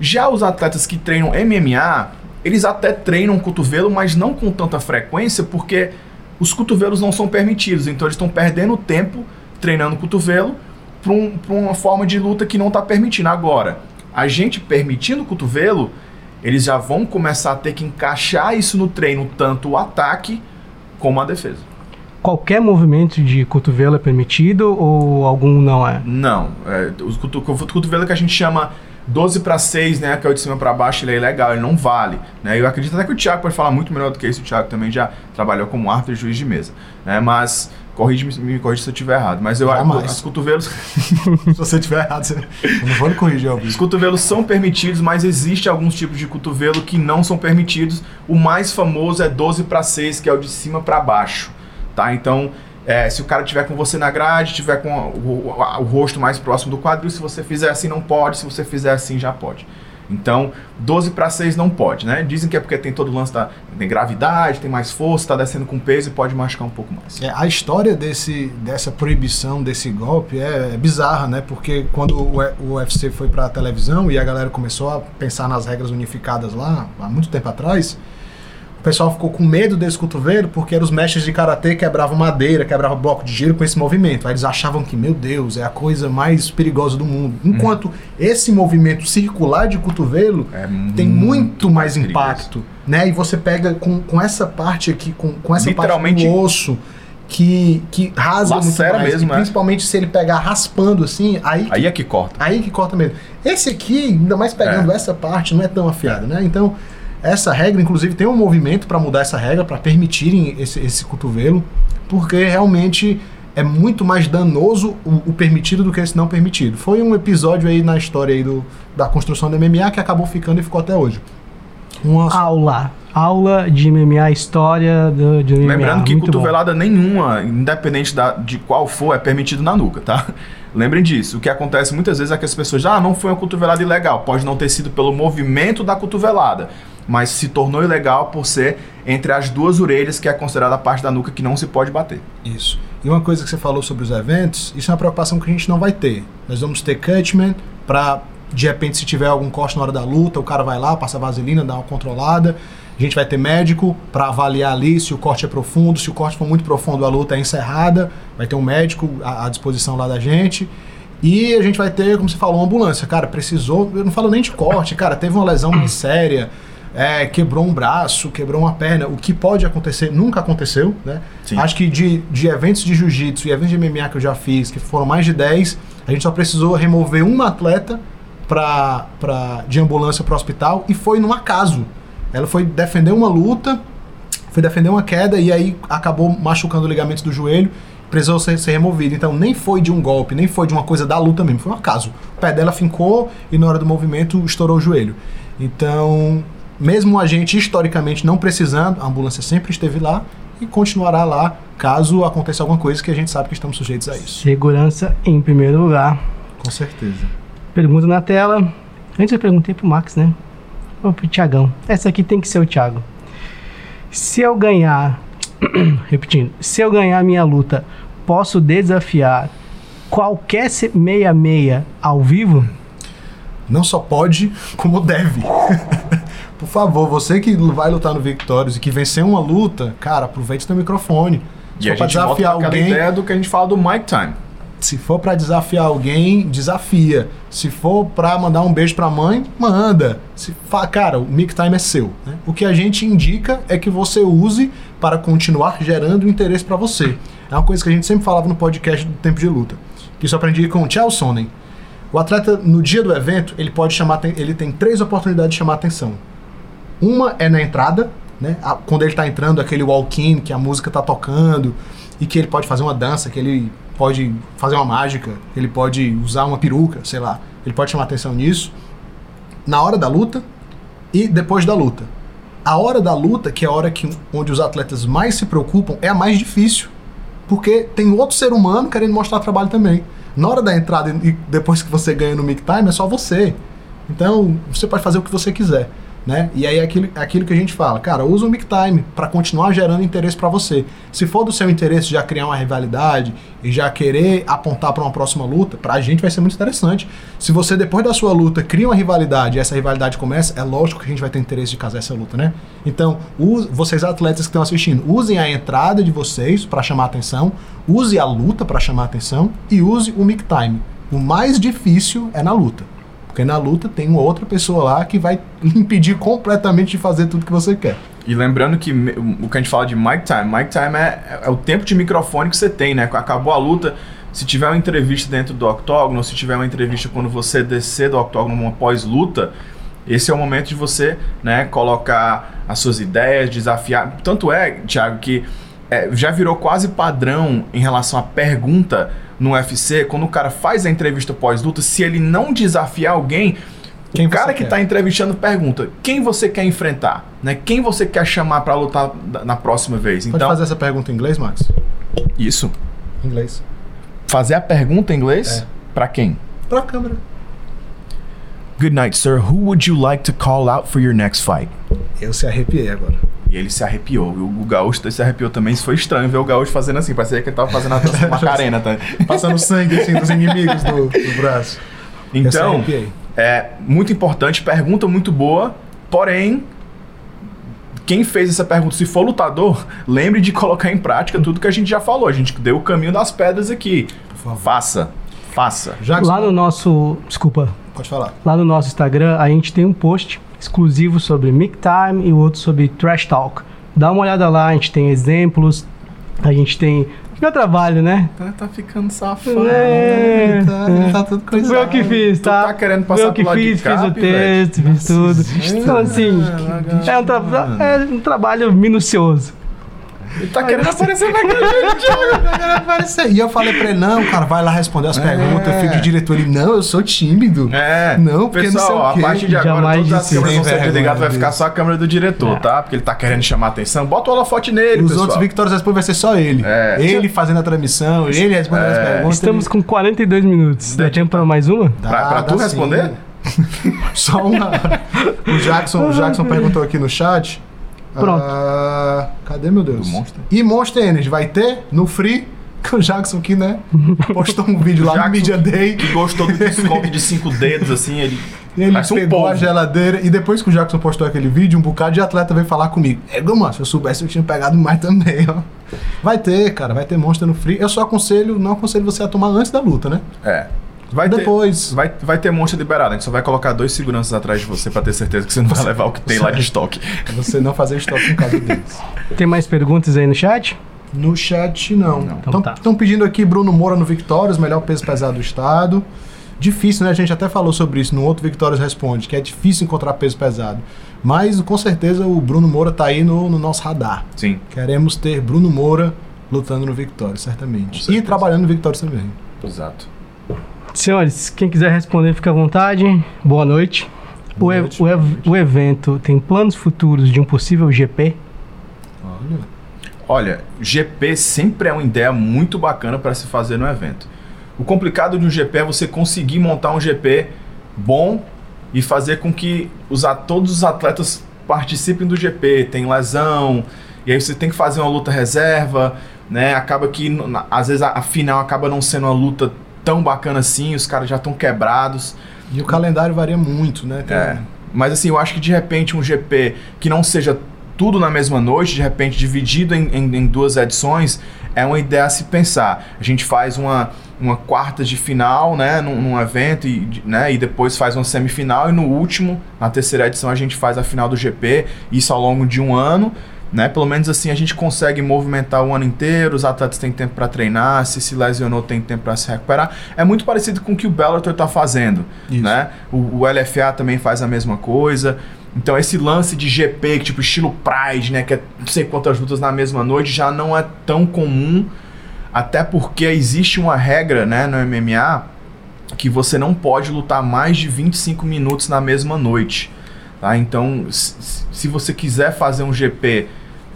Já os atletas que treinam MMA, eles até treinam cotovelo, mas não com tanta frequência, porque os cotovelos não são permitidos. Então eles estão perdendo tempo treinando cotovelo para um, uma forma de luta que não está permitindo. Agora, a gente permitindo o cotovelo, eles já vão começar a ter que encaixar isso no treino, tanto o ataque como a defesa. Qualquer movimento de cotovelo é permitido ou algum não é? Não. É, o cotovelo que a gente chama 12 para 6, né, que é o de cima para baixo, ele é legal, ele não vale. Né? Eu acredito até que o Thiago pode falar muito melhor do que isso. O Thiago também já trabalhou como árbitro e juiz de mesa. Né? Mas corrige, me corrige se eu estiver errado. Mas eu acho os cotovelos. se você estiver errado, você... eu não vou lhe corrigir, Alvin. Os cotovelos são permitidos, mas existe alguns tipos de cotovelo que não são permitidos. O mais famoso é 12 para 6, que é o de cima para baixo. Tá? Então, é, se o cara tiver com você na grade, tiver com o, o, o, rosto mais próximo do quadril, se você fizer assim não pode, se você fizer assim já pode. Então, 12 para 6 não pode, né? Dizem que é porque tem todo o lance da tem gravidade, tem mais força, está descendo com peso e pode machucar um pouco mais. É, a história desse, dessa proibição desse golpe é, é bizarra, né? Porque quando o, o UFC foi para a televisão e a galera começou a pensar nas regras unificadas lá, há muito tempo atrás, pessoal ficou com medo desse cotovelo porque eram os mestres de karatê quebravam madeira, quebravam bloco de gelo com esse movimento. Aí eles achavam que, meu Deus, é a coisa mais perigosa do mundo. Enquanto hum. esse movimento circular de cotovelo é tem muito mais impacto, né? E você pega com, com essa parte aqui, com, com essa parte do osso que, que rasga muito mais. Mesmo, e é. principalmente se ele pegar raspando assim, aí que, aí é que corta. Aí que corta mesmo. Esse aqui, ainda mais pegando é. essa parte, não é tão afiado, né? Então, essa regra, inclusive, tem um movimento para mudar essa regra, para permitirem esse, esse cotovelo, porque realmente é muito mais danoso o, o, permitido do que esse não permitido. Foi um episódio aí na história aí do, da construção do MMA que acabou ficando e ficou até hoje. Uma... Aula. Aula de MMA, história do, de MMA. Lembrando que muito cotovelada bom. nenhuma, independente da, de qual for, é permitido na nuca, tá? Lembrem disso. O que acontece muitas vezes é que as pessoas, ah, não foi uma cotovelada ilegal. Pode não ter sido pelo movimento da cotovelada mas se tornou ilegal por ser entre as duas orelhas, que é considerada a parte da nuca que não se pode bater. Isso. E uma coisa que você falou sobre os eventos, isso é uma preocupação que a gente não vai ter. Nós vamos ter cutman para, de repente, se tiver algum corte na hora da luta, o cara vai lá, passa vaselina, dá uma controlada. A gente vai ter médico para avaliar ali se o corte é profundo. Se o corte for muito profundo, a luta é encerrada. Vai ter um médico à, à disposição lá da gente. E a gente vai ter, como você falou, uma ambulância. Cara, precisou. Eu não falo nem de corte, cara, teve uma lesão mais séria é, quebrou um braço, quebrou uma perna, o que pode acontecer nunca aconteceu, né? Sim. Acho que de, de eventos de jiu-jitsu e eventos de MMA que eu já fiz, que foram mais de 10, a gente só precisou remover um atleta pra, pra, de ambulância para o hospital e foi num acaso. Ela foi defender uma luta foi defender uma queda e aí acabou machucando o ligamento do joelho, precisou ser, ser removido. Então nem foi de um golpe, nem foi de uma coisa da luta mesmo, foi um acaso. O pé dela fincou e na hora do movimento estourou o joelho. Então, mesmo a gente historicamente não precisando, a ambulância sempre esteve lá e continuará lá caso aconteça alguma coisa que a gente sabe que estamos sujeitos a isso. Segurança em primeiro lugar. Com certeza. Pergunta na tela. Antes eu perguntei pro Max, né? Ou pro Thiagão. Essa aqui tem que ser o Thiago. Se eu ganhar. repetindo. Se eu ganhar minha luta, posso desafiar qualquer 66 ao vivo? Não só pode, como deve. Por favor, você que vai lutar no Victorious e que venceu uma luta, cara, aproveite seu microfone. Se E a gente volta desafiar aquela alguém, ideia do que a gente fala do Mike Time. se for pra desafiar alguém, desafia. Se for pra mandar um beijo pra mãe, manda. Se fa... Cara, o mic time é seu. né? O que a gente indica é que você use para continuar gerando interesse pra você. É uma coisa que a gente sempre falava no podcast do Tempo de Luta. Que isso eu aprendi com o Chael Sonnen. O atleta, no dia do evento, ele pode chamar, ele tem três oportunidades de chamar atenção. Uma é na entrada, né? A- Quando ele tá entrando, aquele walk-in, que a música tá tocando, e que ele pode fazer uma dança, que ele pode fazer uma mágica, ele pode usar uma peruca, sei lá. Ele pode chamar atenção nisso. Na hora da luta e depois da luta. A hora da luta, que é a hora que, onde os atletas mais se preocupam, é a mais difícil. Porque tem outro ser humano querendo mostrar trabalho também. Na hora da entrada e depois que você ganha no mic time, é só você. Então, você pode fazer o que você quiser. Né? E aí é aquilo, aquilo que a gente fala, cara, usa o mic time para continuar gerando interesse para você. Se for do seu interesse já criar uma rivalidade e já querer apontar para uma próxima luta, pra gente vai ser muito interessante. Se você depois da sua luta cria uma rivalidade e essa rivalidade começa, é lógico que a gente vai ter interesse de casar essa luta, né? Então, use- vocês atletas que estão assistindo, usem a entrada de vocês para chamar atenção, use a luta para chamar atenção e use o mic time. O mais difícil é na luta. Porque na luta tem uma outra pessoa lá que vai impedir completamente de fazer tudo que você quer. E lembrando que o que a gente fala de mic time, mic time é, é o tempo de microfone que você tem, né? Acabou a luta, se tiver uma entrevista dentro do octógono, se tiver uma entrevista quando você descer do octógono uma pós-luta, esse é o momento de você, né, colocar as suas ideias, desafiar. Tanto é, Thiago, que é, já virou quase padrão em relação à pergunta no UFC, quando o cara faz a entrevista pós-luta, se ele não desafiar alguém, Quem o cara que está entrevistando pergunta: quem você quer enfrentar? Né? Quem você quer chamar para lutar na próxima vez? Pode Então, fazer essa pergunta em inglês, Max? isso. Em inglês. Fazer a pergunta em inglês É. para quem? Pra câmera. Good night, sir. Who would you like to call out for your next fight? Eu se arrepiei agora. E ele se arrepiou. E o Gaúcho se arrepiou também. Isso foi estranho ver o Gaúcho fazendo assim. Parecia que ele tava fazendo a dança Macarena. Tá? Passando sangue assim dos inimigos do, do braço. Então, arrepiei. é muito importante. Pergunta muito boa. Porém, quem fez essa pergunta, se for lutador, lembre de colocar em prática tudo que a gente já falou. A gente deu o caminho das pedras aqui. Por favor. Faça. Faça. Jackson, Lá no nosso. Desculpa. Pode falar. Lá no nosso Instagram a gente tem um post exclusivo sobre Mic Time e o outro sobre Trash Talk. Dá uma olhada lá, a gente tem exemplos, a gente tem. Meu trabalho, né? Tá, tá ficando safado. É, tá, é. tá tudo coisa. Foi eu que fiz, Tu tá? tá querendo Foi passar eu que fiz, Cap, fiz o texto, fiz tudo. Então, assim, que é um, tra- é um trabalho minucioso. Ele tá querendo aparecer na. Aparecer. E eu falei pra ele, não, cara, vai lá responder as perguntas. Eu fico de diretor. Ele, não, eu sou tímido. É. Não, porque Pessoal, não sei o a quê. partir de agora, Jamais todas as câmeras vão ser desligadas, vai ficar só a câmera do diretor, É. tá? Porque ele tá querendo chamar atenção. Bota o holofote nele, Os pessoal. outros Victórios depois vai ser só ele. É. Ele fazendo a transmissão, ele respondendo as perguntas. Estamos com 42 minutos. Dá tempo pra mais uma? Dá, Pra- pra dá tu sim. responder? Só uma. O Jackson, o Jackson perguntou aqui no chat. Pronto. Ah, cadê, meu Deus? Do Monster? E Monster Energy vai ter no Free? Que o Jackson aqui, né? Postou um vídeo lá Jackson no Media Day. Que gostou do desconto de cinco dedos, assim, ele. Ele Parece um pegou polvo. a geladeira e depois que o Jackson postou aquele vídeo, um bocado de atleta veio falar comigo. É, mano, se eu soubesse eu tinha pegado mais também, ó. Vai ter, cara, vai ter Monster no Free. Eu só aconselho, não aconselho você a tomar antes da luta, né? É. Vai ter, Depois. vai, vai ter monstro liberado. A gente só vai colocar dois seguranças atrás de você pra ter certeza que você não vai levar o que tem lá de estoque. Pra você não fazer estoque em casa deles. Tem mais perguntas aí no chat? No chat, não. Não. Então Estão tá. pedindo aqui Bruno Moura no Victórios, melhor peso pesado do estado. Difícil, né? A gente até falou sobre isso no outro Victórias Responde, que é difícil encontrar peso pesado. Mas com certeza o Bruno Moura tá aí no, no nosso radar. Sim. Queremos ter Bruno Moura lutando no Victórias, certamente. E trabalhando no Victórias também. Exato. Senhores, quem quiser responder, fica à vontade. Boa noite. O, e- o ev- o evento tem planos futuros de um possível GP? Olha. Olha, GP sempre é uma ideia muito bacana para se fazer no evento. O complicado de um GP é você conseguir montar um GP bom e fazer com que os, todos os atletas participem do GP. Tem lesão, e aí você tem que fazer uma luta reserva, né? Acaba que às vezes a, a final acaba não sendo uma luta tão bacana assim, os caras já estão quebrados. E o calendário varia muito, né? Tem- É, mas assim, eu acho que de repente um GP que não seja tudo na mesma noite, de repente dividido em, em- em duas edições, é uma ideia a se pensar. A gente faz uma, uma quarta de final, né, num, num evento, e, né, e depois faz uma semifinal, e no último, na terceira edição, a gente faz a final do GP, isso ao longo de um ano. Né? Pelo menos assim a gente consegue movimentar o ano inteiro, os atletas têm tempo para treinar, se se lesionou tem tempo para se recuperar. É muito parecido com o que o Bellator está fazendo, Isso. né? O, o LFA também faz a mesma coisa. Então esse lance de GP, tipo estilo Pride, né, que é não sei quantas lutas na mesma noite, já não é tão comum, até porque existe uma regra, né, no MMA que você não pode lutar mais de 25 minutos na mesma noite. Tá? Então, se você quiser fazer um GP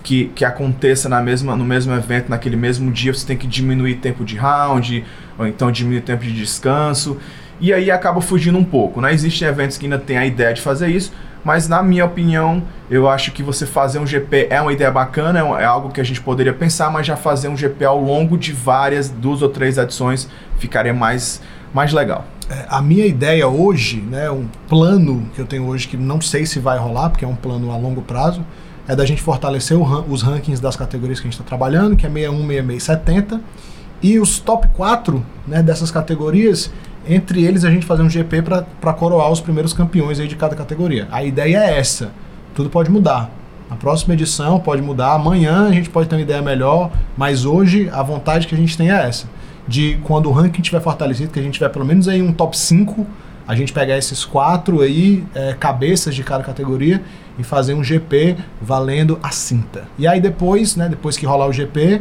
que, que aconteça na mesma, no mesmo evento, naquele mesmo dia, você tem que diminuir tempo de round, ou então diminuir tempo de descanso. E aí acaba fugindo um pouco. Né? Existem eventos que ainda têm a ideia de fazer isso, mas na minha opinião, eu acho que você fazer um GP é uma ideia bacana, é, um- é algo que a gente poderia pensar, mas já fazer um GP ao longo de várias, duas ou três edições, ficaria mais, mais legal. É, a minha ideia hoje, né, um plano que eu tenho hoje que não sei se vai rolar, porque é um plano a longo prazo, é da gente fortalecer ran- os rankings das categorias que a gente está trabalhando, que é 61, 66 e 70, e os top 4 né, dessas categorias, entre eles a gente fazer um GP para coroar os primeiros campeões aí de cada categoria. A ideia é essa. Tudo pode mudar. Na próxima edição pode mudar, amanhã a gente pode ter uma ideia melhor, mas hoje a vontade que a gente tem é essa. De quando o ranking estiver fortalecido, que a gente tiver pelo menos aí um top 5, a gente pegar esses quatro aí, é, cabeças de cada categoria, e fazer um GP valendo a cinta. E aí depois, né, depois que rolar o GP,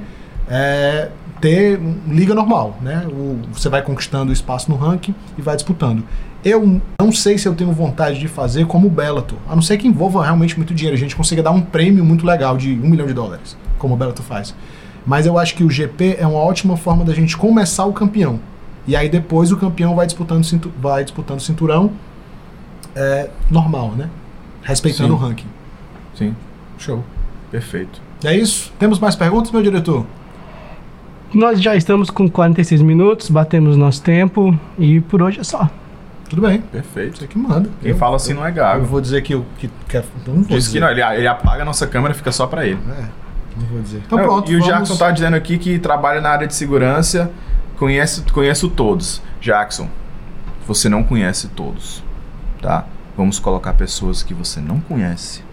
é, ter liga normal, né? O- você vai conquistando o espaço no ranking e vai disputando. Eu não sei se eu tenho vontade de fazer como o Bellator, a não ser que envolva realmente muito dinheiro, a gente consiga dar um prêmio muito legal de um milhão de dólares, como o Bellator faz. Mas eu acho que o GP é uma ótima forma da gente começar o campeão. E aí depois o campeão vai disputando, cintu- vai disputando cinturão é, normal, né? Respeitando Sim. o ranking. Sim, Show. perfeito. E é isso? Temos mais perguntas, meu diretor? Nós já estamos com 46 minutos, batemos nosso tempo e por hoje é só. Tudo bem. Perfeito. Você que manda. Quem Eu- fala assim não é Eu gago. vou dizer que eu que, que não vou Diz dizer. que não, ele, ele apaga a nossa câmera, fica só pra ele. É, não vou dizer. Então Não, pronto. e o vamos- Jackson tá dizendo aqui que trabalha na área de segurança, conhece, conheço todos. Jackson, você não conhece todos, tá? Vamos colocar pessoas que você não conhece,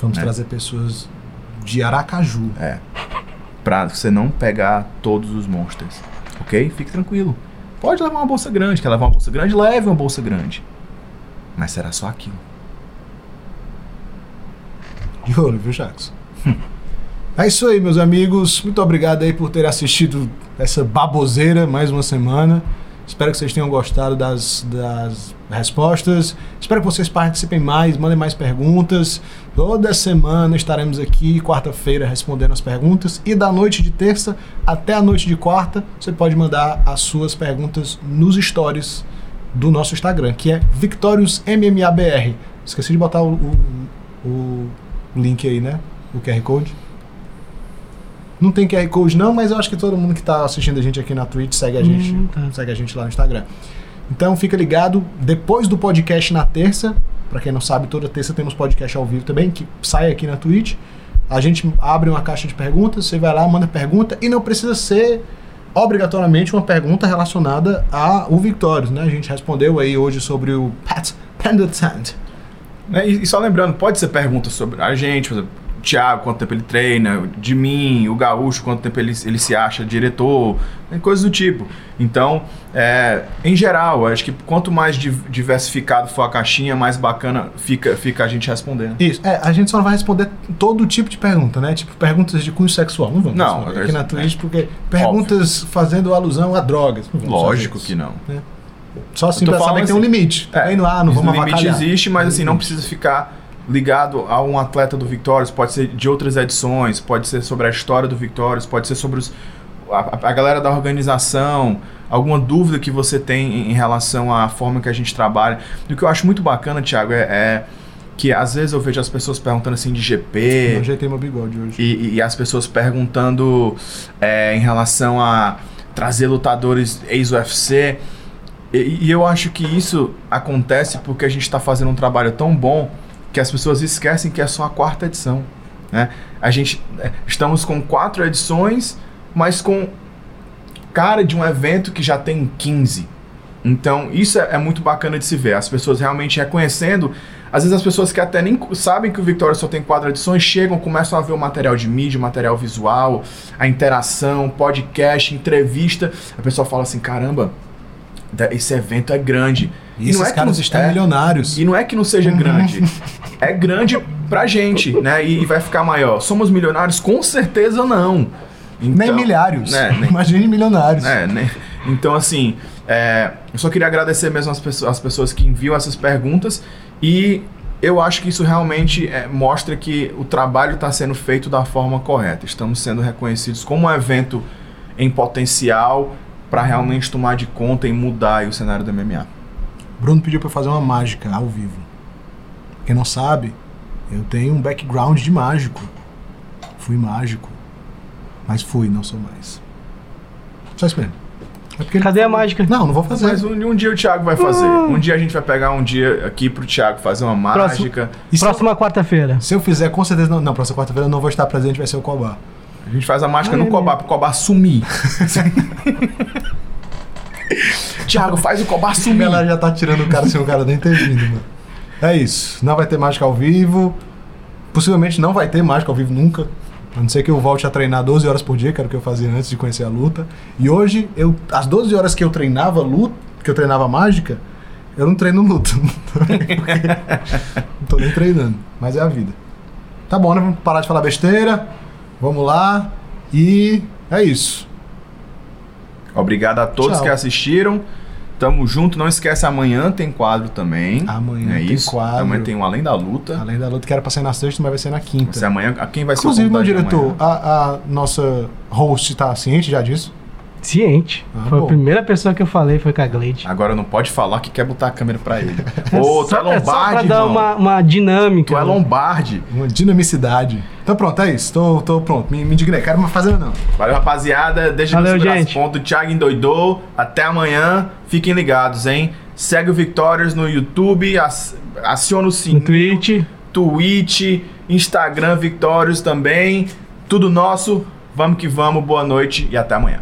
Vamos né? trazer pessoas de Aracaju. é, pra você não pegar todos os monstros, ok? Fique tranquilo. Pode levar uma bolsa grande, quer levar uma bolsa grande? Leve uma bolsa grande. Mas será só aquilo. De olho, viu, Jackson? É isso aí, meus amigos. Muito obrigado aí por ter assistido essa baboseira mais uma semana. Espero que vocês tenham gostado das, das respostas. Espero que vocês participem mais, mandem mais perguntas. Toda semana estaremos aqui, quarta-feira, respondendo as perguntas. E da noite de terça até a noite de quarta, você pode mandar as suas perguntas nos stories do nosso Instagram, que é VictoriusMMABR. Esqueci de botar o, o, o link aí, né? O QR Code. Não tem QR Code não, mas eu acho que todo mundo que está assistindo a gente aqui na Twitch segue a gente, Hum, tá. segue a gente lá no Instagram. Então fica ligado, depois do podcast na terça, para quem não sabe, toda terça temos podcast ao vivo também, que sai aqui na Twitch. A gente abre uma caixa de perguntas, você vai lá, manda pergunta, e não precisa ser obrigatoriamente uma pergunta relacionada ao Victorious, né? A gente respondeu aí hoje sobre o Pat Pendleton. Né? E, e só lembrando, pode ser pergunta sobre a gente, por exemplo, Thiago, quanto tempo ele treina, de mim, o Gaúcho, quanto tempo ele, ele se acha diretor, né, coisas do tipo. Então, é, em geral, acho que quanto mais di- diversificado for a caixinha, mais bacana fica, fica a gente respondendo. Isso. É, a gente só não vai responder todo tipo de pergunta, né? Tipo, perguntas de cunho sexual. Não vamos Não, aqui na é- Twitch, porque perguntas fazendo alusão a drogas. Não Lógico que não. Só assim pra saber que tem um assim, limite. Tá indo lá, não Isso, vamos o limite avacalhar. existe, mas Tem assim, não precisa ficar ligado a um atleta do Victorious, pode ser de outras edições, pode ser sobre a história do Victorious, pode ser sobre os, a, a galera da organização, alguma dúvida que você tem em, relação à forma que a gente trabalha. E o que eu acho muito bacana, Thiago, é, é que às vezes eu vejo as pessoas perguntando assim de Eu GP, ajeitei meu bigode hoje. e, e as pessoas perguntando é, em relação a trazer lutadores ex-UFC. E, e eu acho que isso acontece porque a gente está fazendo um trabalho tão bom que as pessoas esquecem que é só a quarta edição. Né? A gente é, estamos com quatro edições, mas com cara de um evento que já tem 15. Então, isso é, é muito bacana de se ver. As pessoas realmente reconhecendo. Às vezes, as pessoas que até nem sabem que o Victoria só tem quatro edições chegam, começam a ver o material de mídia, o material visual, a interação, podcast, entrevista. A pessoa fala assim: caramba, esse evento é grande. E esses não é que caras não- estão é, milionários. e não é que não seja grande. é grande pra gente, né? E, e vai ficar maior. Somos milionários? Com certeza não. nem Então, milhares. né, nem- Imagine milionários. né? Então, assim, é, eu só queria agradecer mesmo as pessoas, as pessoas que enviam essas perguntas e eu acho que isso realmente é, mostra que o trabalho está sendo feito da forma correta. Estamos sendo reconhecidos como um evento em potencial para realmente tomar de conta e mudar aí o cenário do MMA. Bruno pediu pra eu fazer uma mágica ao vivo. Quem não sabe, eu tenho um background de mágico. Fui mágico. Mas fui, não sou mais. Só isso mesmo. É porque ele- Cadê a mágica? Não, não vou fazer. Mas um, um dia o Thiago vai fazer. Um dia a gente vai pegar um dia aqui pro Thiago fazer uma Próximo. mágica. E se eu- Próxima quarta-feira. Se eu fizer, com certeza não. Não, próxima quarta-feira eu não vou estar presente, vai ser o Cobá. A gente faz a mágica Ah, no é Cobá, pro Cobá sumir. Thiago, faz o Cobá A sumir. galera já tá tirando o cara sem o cara nem ter vindo, mano. É isso. Não vai ter mágica ao vivo. Possivelmente não vai ter mágica ao vivo nunca. A não ser que eu volte a treinar 12 horas por dia, que era o que eu fazia antes de conhecer a luta. E hoje, eu, as 12 horas que eu treinava luta, que eu treinava mágica, eu não treino luta. não tô nem treinando. Mas é a vida. Tá bom, né? Vamos parar de falar besteira. Vamos lá. E é isso. Obrigado a todos Tchau. que assistiram. Tamo junto. Não esquece, amanhã tem quadro também. Amanhã é tem isso. quadro. Amanhã tem um Além da Luta. Além da luta que era pra ser na sexta, mas vai ser na quinta. Você amanhã, a quem vai ser Inclusive, o meu diretor, amanhã? a, a nossa host tá ciente já disso? Ciente. Ah, foi bom. a primeira pessoa que eu falei, foi com a Gleide. Agora não pode falar que quer botar a câmera pra ele. Ô, tu é só, é só pra Lombardi, dar uma, uma dinâmica. Tu é Lombardi. Uma dinamicidade. Então pronto, é isso. Tô, tô pronto. Me, me indignei. Quero mais fazer não. Valeu, rapaziada. Deixa Valeu, nos segurar gente. ponto. Thiago endoidou. Até amanhã. Fiquem ligados, hein? Segue o Victorious no YouTube. ac- Aciona o sininho. No Twitch. Twitch, Instagram Victorious também. Tudo nosso. Vamos que vamos. Boa noite e até amanhã.